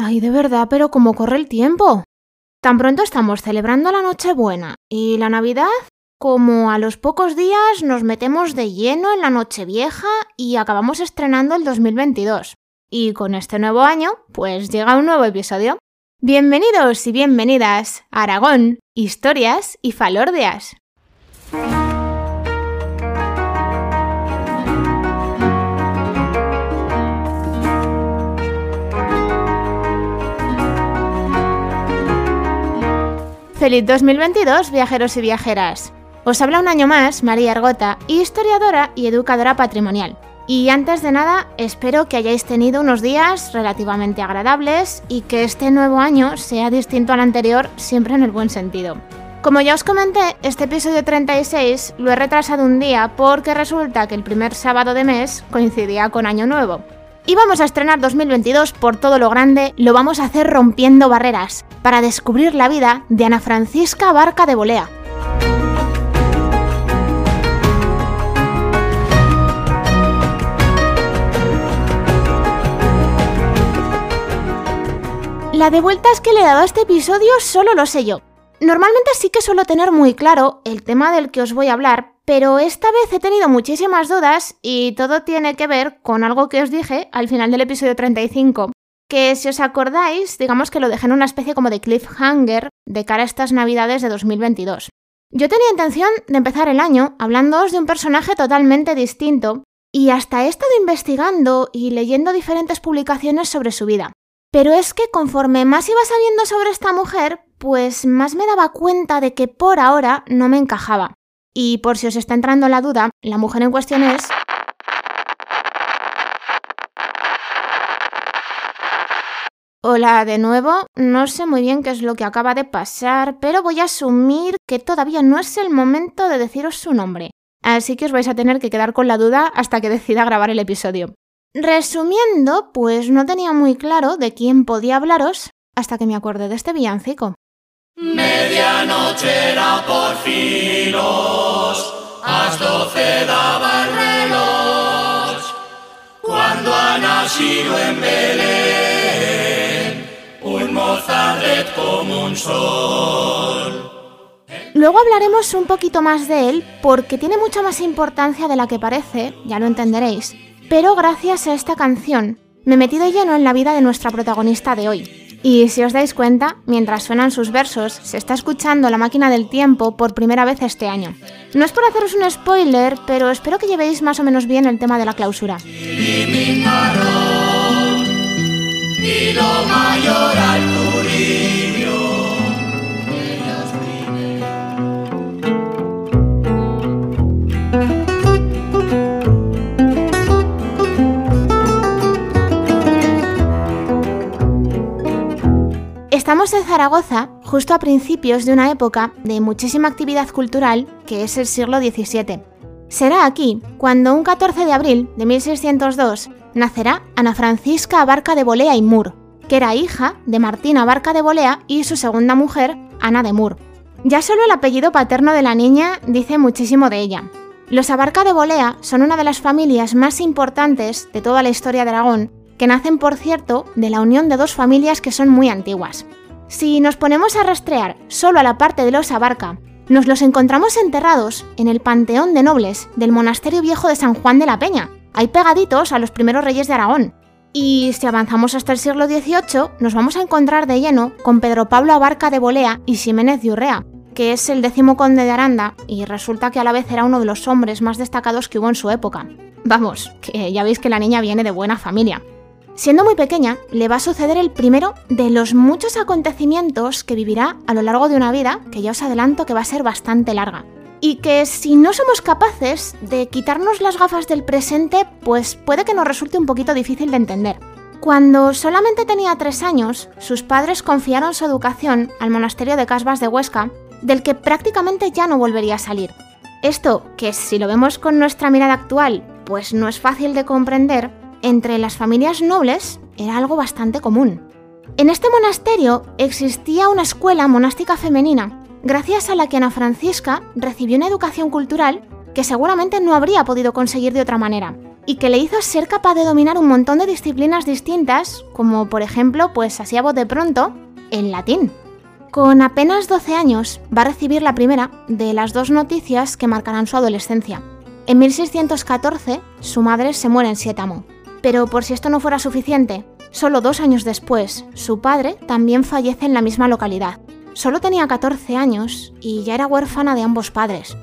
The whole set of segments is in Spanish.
Ay, de verdad, pero cómo corre el tiempo. Tan pronto estamos celebrando la Nochebuena y la Navidad, como a los pocos días nos metemos de lleno en la Nochevieja y acabamos estrenando el 2022. Y con este nuevo año, pues llega un nuevo episodio. Bienvenidos y bienvenidas a Aragón, historias y falordias. Feliz 2022, viajeros y viajeras. Os habla un año más María Argota, historiadora y educadora patrimonial. Y antes de nada, espero que hayáis tenido unos días relativamente agradables y que este nuevo año sea distinto al anterior, siempre en el buen sentido. Como ya os comenté, este episodio 36 lo he retrasado un día porque resulta que el primer sábado de mes coincidía con Año Nuevo. Y vamos a estrenar 2022 por todo lo grande, lo vamos a hacer rompiendo barreras, para descubrir la vida de Ana Francisca Barca de Bolea. La de vueltas que le he dado a este episodio solo lo sé yo. Normalmente sí que suelo tener muy claro el tema del que os voy a hablar, pero esta vez he tenido muchísimas dudas y todo tiene que ver con algo que os dije al final del episodio 35, que si os acordáis, digamos que lo dejé en una especie como de cliffhanger de cara a estas navidades de 2022. Yo tenía intención de empezar el año hablándoos de un personaje totalmente distinto y hasta he estado investigando y leyendo diferentes publicaciones sobre su vida. Pero es que conforme más iba sabiendo sobre esta mujer, pues más me daba cuenta de que por ahora no me encajaba. Y por si os está entrando la duda, la mujer en cuestión es... Hola de nuevo, no sé muy bien qué es lo que acaba de pasar, pero voy a asumir que todavía no es el momento de deciros su nombre. Así que os vais a tener que quedar con la duda hasta que decida grabar el episodio. Resumiendo, pues no tenía muy claro de quién podía hablaros hasta que me acordé de este villancico. Medianoche era por filos, a doce daba el reloj, cuando ha nacido en Belén, un mozaret como un sol. Luego hablaremos un poquito más de él porque tiene mucha más importancia de la que parece, ya lo entenderéis, pero gracias a esta canción me metí de lleno en la vida de nuestra protagonista de hoy, y si os dais cuenta, mientras suenan sus versos, se está escuchando la máquina del tiempo por primera vez este año. No es por haceros un spoiler, pero espero que llevéis más o menos bien el tema de la clausura. Estamos en Zaragoza justo a principios de una época de muchísima actividad cultural que es el siglo XVII. Será aquí cuando un 14 de abril de 1602 nacerá Ana Francisca Abarca de Bolea y Mur, que era hija de Martina Abarca de Bolea y su segunda mujer, Ana de Mur. Ya solo el apellido paterno de la niña dice muchísimo de ella. Los Abarca de Bolea son una de las familias más importantes de toda la historia de Aragón, que nacen, por cierto, de la unión de dos familias que son muy antiguas. Si nos ponemos a rastrear solo a la parte de los Abarca, nos los encontramos enterrados en el Panteón de Nobles del Monasterio Viejo de San Juan de la Peña, ahí pegaditos a los primeros reyes de Aragón. Y si avanzamos hasta el siglo XVIII, nos vamos a encontrar de lleno con Pedro Pablo Abarca de Bolea y Ximénez de Urrea, que es el décimo conde de Aranda y resulta que a la vez era uno de los hombres más destacados que hubo en su época. Vamos, que ya veis que la niña viene de buena familia. Siendo muy pequeña, le va a suceder el primero de los muchos acontecimientos que vivirá a lo largo de una vida que ya os adelanto que va a ser bastante larga. Y que si no somos capaces de quitarnos las gafas del presente, pues puede que nos resulte un poquito difícil de entender. Cuando solamente tenía tres años, sus padres confiaron su educación al monasterio de Casbas de Huesca, del que prácticamente ya no volvería a salir. Esto, que si lo vemos con nuestra mirada actual, pues no es fácil de comprender, entre las familias nobles era algo bastante común. En este monasterio existía una escuela monástica femenina, gracias a la que Ana Francisca recibió una educación cultural que seguramente no habría podido conseguir de otra manera. y que le hizo ser capaz de dominar un montón de disciplinas distintas, como por ejemplo, pues así a voz de pronto, el latín. Con apenas 12 años va a recibir la primera de las dos noticias que marcarán su adolescencia. En 1614, su madre se muere en Sietamo. Pero por si esto no fuera suficiente, solo dos años después, su padre también fallece en la misma localidad. Solo tenía 14 años y ya era huérfana de ambos padres.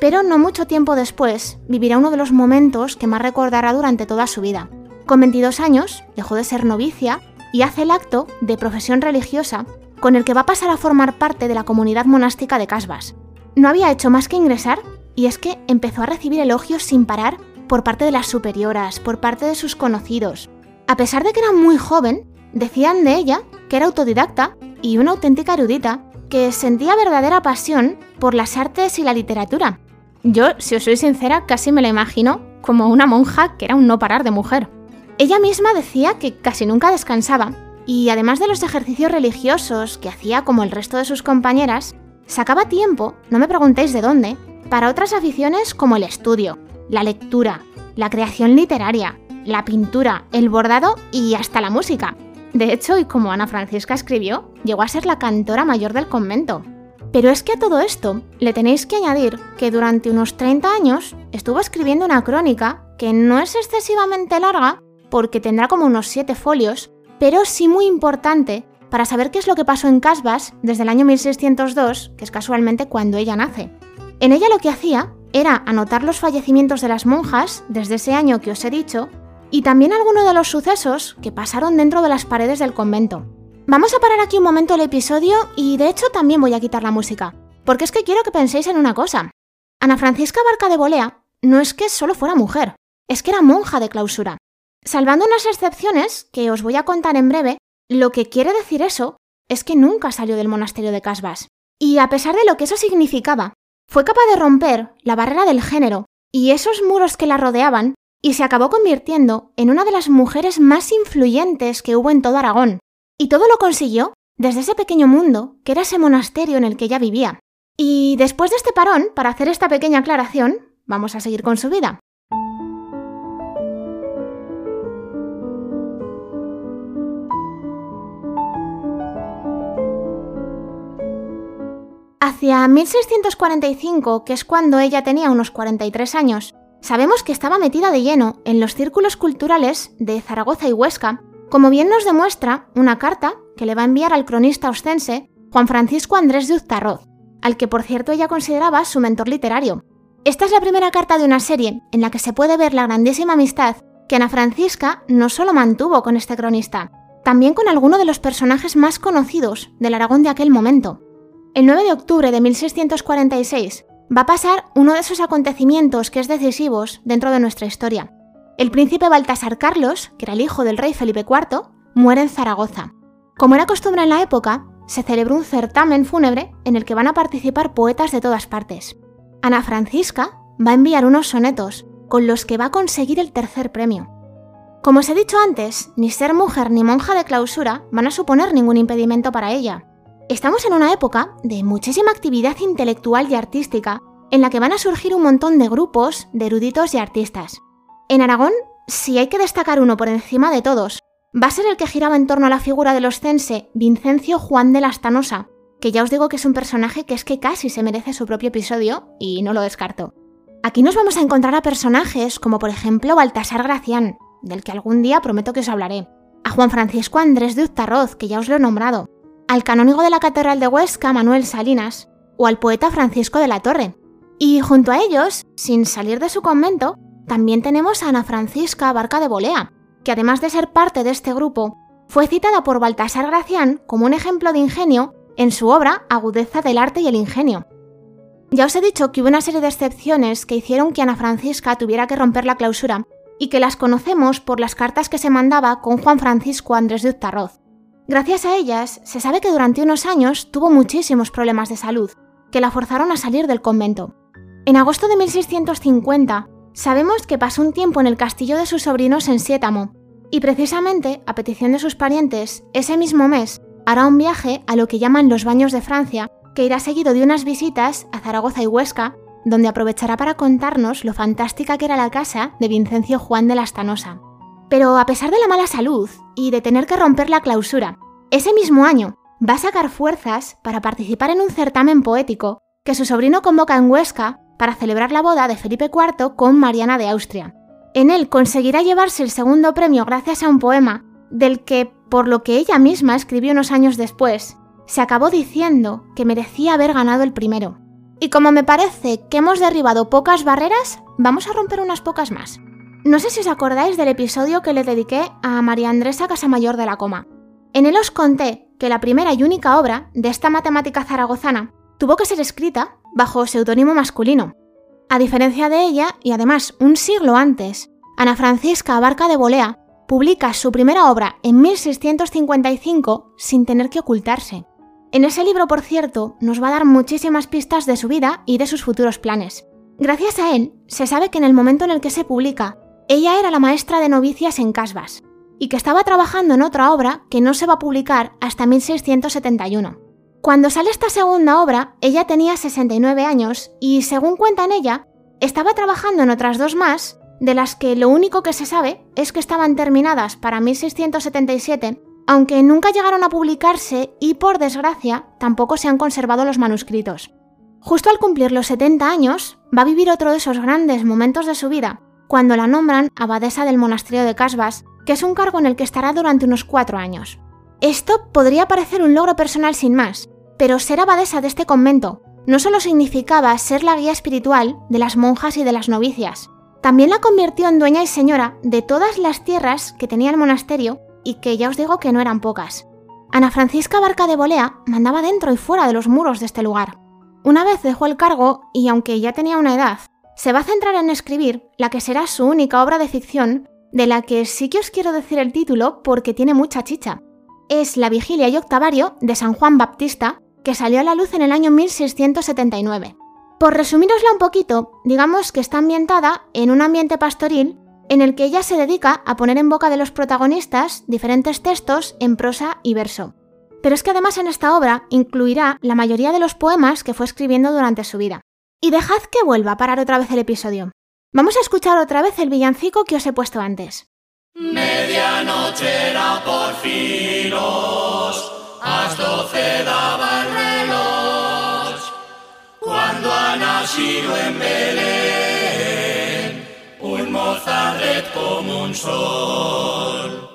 Pero no mucho tiempo después, vivirá uno de los momentos que más recordará durante toda su vida. Con 22 años, dejó de ser novicia y hace el acto de profesión religiosa con el que va a pasar a formar parte de la comunidad monástica de Casbas. No había hecho más que ingresar y es que empezó a recibir elogios sin parar por parte de las superioras, por parte de sus conocidos. A pesar de que era muy joven, decían de ella que era autodidacta y una auténtica erudita que sentía verdadera pasión por las artes y la literatura. Yo, si os soy sincera, casi me la imagino como una monja que era un no parar de mujer. Ella misma decía que casi nunca descansaba y además de los ejercicios religiosos que hacía como el resto de sus compañeras, sacaba tiempo, no me preguntéis de dónde, para otras aficiones como el estudio, la lectura, la creación literaria, la pintura, el bordado y hasta la música. De hecho, y como Ana Francisca escribió, llegó a ser la cantora mayor del convento. Pero es que a todo esto le tenéis que añadir que durante unos 30 años estuvo escribiendo una crónica que no es excesivamente larga, porque tendrá como unos 7 folios, pero sí muy importante para saber qué es lo que pasó en Casbas desde el año 1602, que es casualmente cuando ella nace. En ella lo que hacía era anotar los fallecimientos de las monjas desde ese año que os he dicho y también algunos de los sucesos que pasaron dentro de las paredes del convento. Vamos a parar aquí un momento el episodio y de hecho también voy a quitar la música, porque es que quiero que penséis en una cosa. Ana Francisca Barca de Bolea no es que solo fuera mujer, es que era monja de clausura. Salvando unas excepciones que os voy a contar en breve, lo que quiere decir eso es que nunca salió del monasterio de Casbas. Y a pesar de lo que eso significaba, fue capaz de romper la barrera del género y esos muros que la rodeaban y se acabó convirtiendo en una de las mujeres más influyentes que hubo en todo Aragón. Y todo lo consiguió desde ese pequeño mundo que era ese monasterio en el que ella vivía. Y después de este parón, para hacer esta pequeña aclaración, vamos a seguir con su vida. Hacia 1645, que es cuando ella tenía unos 43 años, sabemos que estaba metida de lleno en los círculos culturales de Zaragoza y Huesca, como bien nos demuestra una carta que le va a enviar al cronista ostense Juan Francisco Andrés de Uztarroz, al que por cierto ella consideraba su mentor literario. Esta es la primera carta de una serie en la que se puede ver la grandísima amistad que Ana Francisca no solo mantuvo con este cronista, también con alguno de los personajes más conocidos del Aragón de aquel momento. El 9 de octubre de 1646 va a pasar uno de esos acontecimientos que es decisivos dentro de nuestra historia. El príncipe Baltasar Carlos, que era el hijo del rey Felipe IV, muere en Zaragoza. Como era costumbre en la época, se celebró un certamen fúnebre en el que van a participar poetas de todas partes. Ana Francisca va a enviar unos sonetos con los que va a conseguir el tercer premio. Como os he dicho antes, ni ser mujer ni monja de clausura van a suponer ningún impedimento para ella. Estamos en una época de muchísima actividad intelectual y artística en la que van a surgir un montón de grupos de eruditos y artistas. En Aragón, si hay que destacar uno por encima de todos, va a ser el que giraba en torno a la figura del oscense Vincencio Juan de Lastanosa, que ya os digo que es un personaje que es que casi se merece su propio episodio y no lo descarto. Aquí nos vamos a encontrar a personajes como por ejemplo Baltasar Gracián, del que algún día prometo que os hablaré, a Juan Francisco Andrés de Uztarroz, que ya os lo he nombrado, al canónigo de la Catedral de Huesca, Manuel Salinas, o al poeta Francisco de la Torre. Y junto a ellos, sin salir de su convento, también tenemos a Ana Francisca Barca de Bolea, que además de ser parte de este grupo, fue citada por Baltasar Gracián como un ejemplo de ingenio en su obra Agudeza del arte y el ingenio. Ya os he dicho que hubo una serie de excepciones que hicieron que Ana Francisca tuviera que romper la clausura y que las conocemos por las cartas que se mandaba con Juan Francisco Andrés de Uztarroz. Gracias a ellas, se sabe que durante unos años tuvo muchísimos problemas de salud, que la forzaron a salir del convento. En agosto de 1650, sabemos que pasó un tiempo en el castillo de sus sobrinos en Sietamo, y precisamente, a petición de sus parientes, ese mismo mes hará un viaje a lo que llaman los Baños de Francia, que irá seguido de unas visitas a Zaragoza y Huesca, donde aprovechará para contarnos lo fantástica que era la casa de Vincencio Juan de la Stanosa. Pero a pesar de la mala salud y de tener que romper la clausura, ese mismo año va a sacar fuerzas para participar en un certamen poético que su sobrino convoca en Huesca para celebrar la boda de Felipe IV con Mariana de Austria. En él conseguirá llevarse el segundo premio gracias a un poema del que, por lo que ella misma escribió unos años después, se acabó diciendo que merecía haber ganado el primero. Y como me parece que hemos derribado pocas barreras, vamos a romper unas pocas más. No sé si os acordáis del episodio que le dediqué a María Andresa Casamayor de la Coma. En él os conté que la primera y única obra de esta matemática zaragozana tuvo que ser escrita bajo seudónimo masculino. A diferencia de ella, y además un siglo antes, Ana Francisca Abarca de Bolea publica su primera obra en 1655 sin tener que ocultarse. En ese libro, por cierto, nos va a dar muchísimas pistas de su vida y de sus futuros planes. Gracias a él, se sabe que en el momento en el que se publica, ella era la maestra de novicias en Casbas, y que estaba trabajando en otra obra que no se va a publicar hasta 1671. Cuando sale esta segunda obra, ella tenía 69 años y, según cuenta en ella, estaba trabajando en otras dos más, de las que lo único que se sabe es que estaban terminadas para 1677, aunque nunca llegaron a publicarse y, por desgracia, tampoco se han conservado los manuscritos. Justo al cumplir los 70 años, va a vivir otro de esos grandes momentos de su vida, cuando la nombran abadesa del monasterio de Casbas, que es un cargo en el que estará durante unos cuatro años. Esto podría parecer un logro personal sin más, pero ser abadesa de este convento no solo significaba ser la guía espiritual de las monjas y de las novicias, también la convirtió en dueña y señora de todas las tierras que tenía el monasterio y que ya os digo que no eran pocas. Ana Francisca Barca de Bolea mandaba dentro y fuera de los muros de este lugar. Una vez dejó el cargo y aunque ya tenía una edad, se va a centrar en escribir la que será su única obra de ficción, de la que sí que os quiero decir el título porque tiene mucha chicha. Es La Vigilia y Octavario de San Juan Baptista, que salió a la luz en el año 1679. Por resumirosla un poquito, digamos que está ambientada en un ambiente pastoril en el que ella se dedica a poner en boca de los protagonistas diferentes textos en prosa y verso. Pero es que además en esta obra incluirá la mayoría de los poemas que fue escribiendo durante su vida. Y dejad que vuelva a parar otra vez el episodio. Vamos a escuchar otra vez el villancico que os he puesto antes. Medianoche era por filos, a doce daba el reloj, cuando ha nacido en Belén un mozarret como un sol.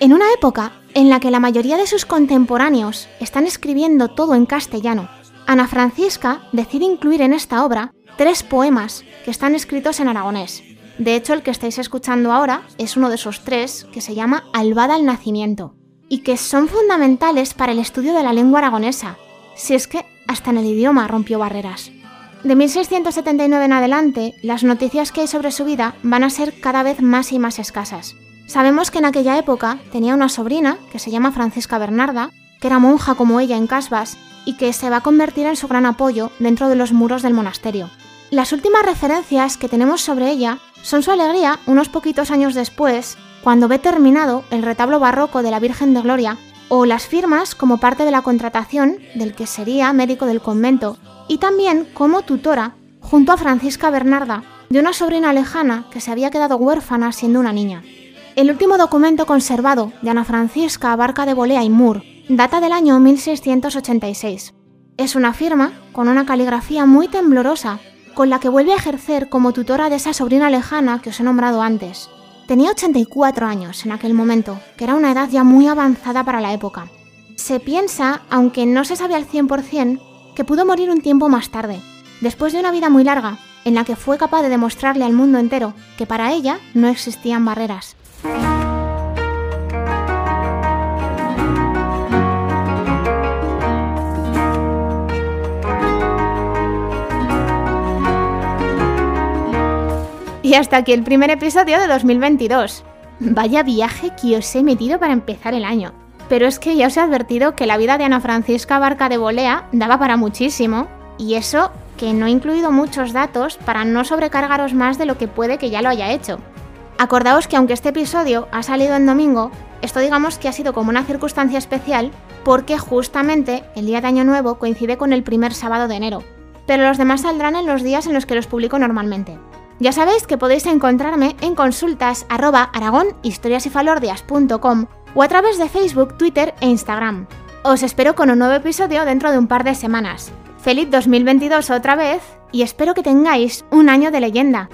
En una época en la que la mayoría de sus contemporáneos están escribiendo todo en castellano, Ana Francisca decide incluir en esta obra tres poemas que están escritos en aragonés. De hecho, el que estáis escuchando ahora es uno de esos tres que se llama Albada al Nacimiento y que son fundamentales para el estudio de la lengua aragonesa, si es que hasta en el idioma rompió barreras. De 1679 en adelante, las noticias que hay sobre su vida van a ser cada vez más y más escasas. Sabemos que en aquella época tenía una sobrina, que se llama Francisca Bernarda, que era monja como ella en Casbas y que se va a convertir en su gran apoyo dentro de los muros del monasterio. Las últimas referencias que tenemos sobre ella son su alegría unos poquitos años después, cuando ve terminado el retablo barroco de la Virgen de Gloria, o las firmas como parte de la contratación del que sería médico del convento, y también como tutora, junto a Francisca Bernarda, de una sobrina lejana que se había quedado huérfana siendo una niña. El último documento conservado de Ana Francisca Barca de Bolea y Moore data del año 1686. Es una firma con una caligrafía muy temblorosa, con la que vuelve a ejercer como tutora de esa sobrina lejana que os he nombrado antes. Tenía 84 años en aquel momento, que era una edad ya muy avanzada para la época. Se piensa, aunque no se sabe al 100%, que pudo morir un tiempo más tarde, después de una vida muy larga, en la que fue capaz de demostrarle al mundo entero que para ella no existían barreras. Y hasta aquí el primer episodio de 2022. Vaya viaje que os he metido para empezar el año. Pero es que ya os he advertido que la vida de Ana Francisca Barca de Bolea daba para muchísimo, y eso que no he incluido muchos datos para no sobrecargaros más de lo que puede que ya lo haya hecho. Acordaos que aunque este episodio ha salido en domingo, esto digamos que ha sido como una circunstancia especial porque justamente el día de Año Nuevo coincide con el primer sábado de enero. pero los demás saldrán en los días en los que los publico normalmente. Ya sabéis que podéis encontrarme en consultas arroba o a través de Facebook, Twitter e Instagram. Os espero con un nuevo episodio dentro de un par de semanas. Feliz 2022 otra vez y espero que tengáis un año de leyenda.